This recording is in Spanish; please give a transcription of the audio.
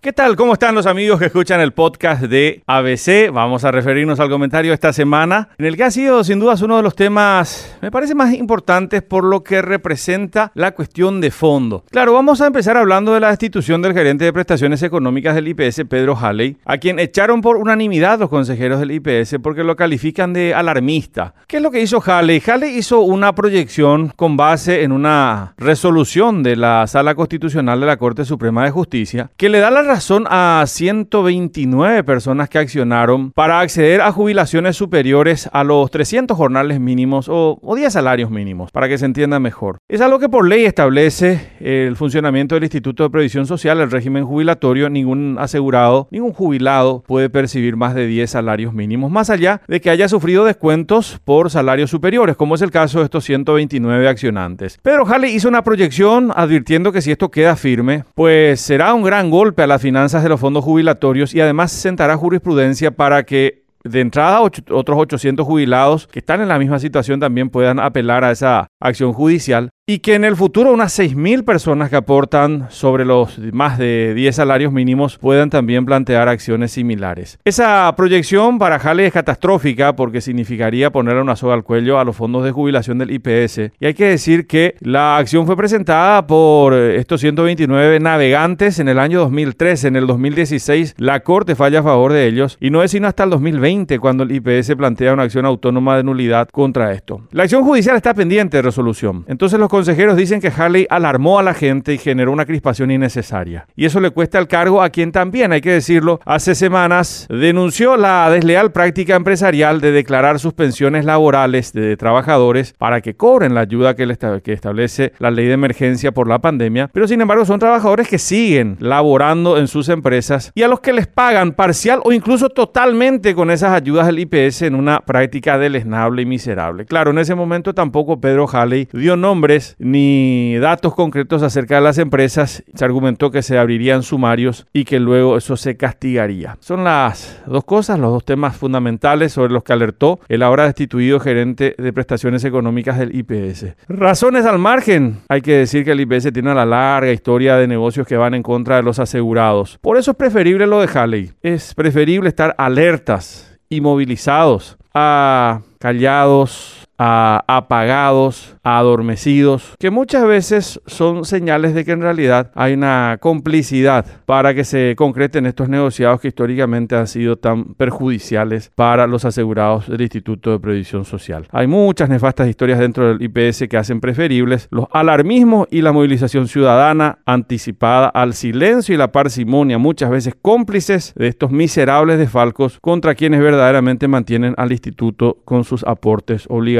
¿Qué tal? ¿Cómo están los amigos que escuchan el podcast de ABC? Vamos a referirnos al comentario esta semana, en el que ha sido sin dudas uno de los temas, me parece, más importantes por lo que representa la cuestión de fondo. Claro, vamos a empezar hablando de la destitución del gerente de prestaciones económicas del IPS, Pedro Halley, a quien echaron por unanimidad los consejeros del IPS porque lo califican de alarmista. ¿Qué es lo que hizo Halley? Halley hizo una proyección con base en una resolución de la Sala Constitucional de la Corte Suprema de Justicia que le da la razón a 129 personas que accionaron para acceder a jubilaciones superiores a los 300 jornales mínimos o, o 10 salarios mínimos, para que se entienda mejor. Es algo que por ley establece el funcionamiento del Instituto de Previsión Social, el régimen jubilatorio. Ningún asegurado, ningún jubilado puede percibir más de 10 salarios mínimos, más allá de que haya sufrido descuentos por salarios superiores, como es el caso de estos 129 accionantes. Pedro Halley hizo una proyección advirtiendo que si esto queda firme, pues será un gran golpe a la finanzas de los fondos jubilatorios y además sentará jurisprudencia para que de entrada otros 800 jubilados que están en la misma situación también puedan apelar a esa acción judicial y que en el futuro unas 6.000 personas que aportan sobre los más de 10 salarios mínimos puedan también plantear acciones similares. Esa proyección para Jale es catastrófica porque significaría poner una soga al cuello a los fondos de jubilación del IPS. Y hay que decir que la acción fue presentada por estos 129 navegantes en el año 2013. En el 2016 la Corte falla a favor de ellos y no es sino hasta el 2020 cuando el IPS plantea una acción autónoma de nulidad contra esto. La acción judicial está pendiente de resolución. Entonces los consejeros dicen que Harley alarmó a la gente y generó una crispación innecesaria. Y eso le cuesta el cargo a quien también, hay que decirlo, hace semanas denunció la desleal práctica empresarial de declarar suspensiones laborales de trabajadores para que cobren la ayuda que, establece la ley de emergencia por la pandemia. Pero sin embargo son trabajadores que siguen laborando en sus empresas y a los que les pagan parcial o incluso totalmente con esas ayudas del IPS en una práctica deleznable y miserable. Claro, en ese momento tampoco Pedro Halley dio nombres ni datos concretos acerca de las empresas. Se argumentó que se abrirían sumarios y que luego eso se castigaría. Son las dos cosas, los dos temas fundamentales sobre los que alertó el ahora destituido gerente de prestaciones económicas del IPS. Razones al margen. Hay que decir que el IPS tiene una larga historia de negocios que van en contra de los asegurados. Por eso es preferible lo de Halley. Es preferible estar alertas y movilizados a callados, a apagados, adormecidos, que muchas veces son señales de que en realidad hay una complicidad para que se concreten estos negociados que históricamente han sido tan perjudiciales para los asegurados del Instituto de Previsión Social. Hay muchas nefastas historias dentro del IPS que hacen preferibles los alarmismos y la movilización ciudadana anticipada al silencio y la parsimonia, muchas veces cómplices de estos miserables desfalcos contra quienes verdaderamente mantienen al instituto con sus aportes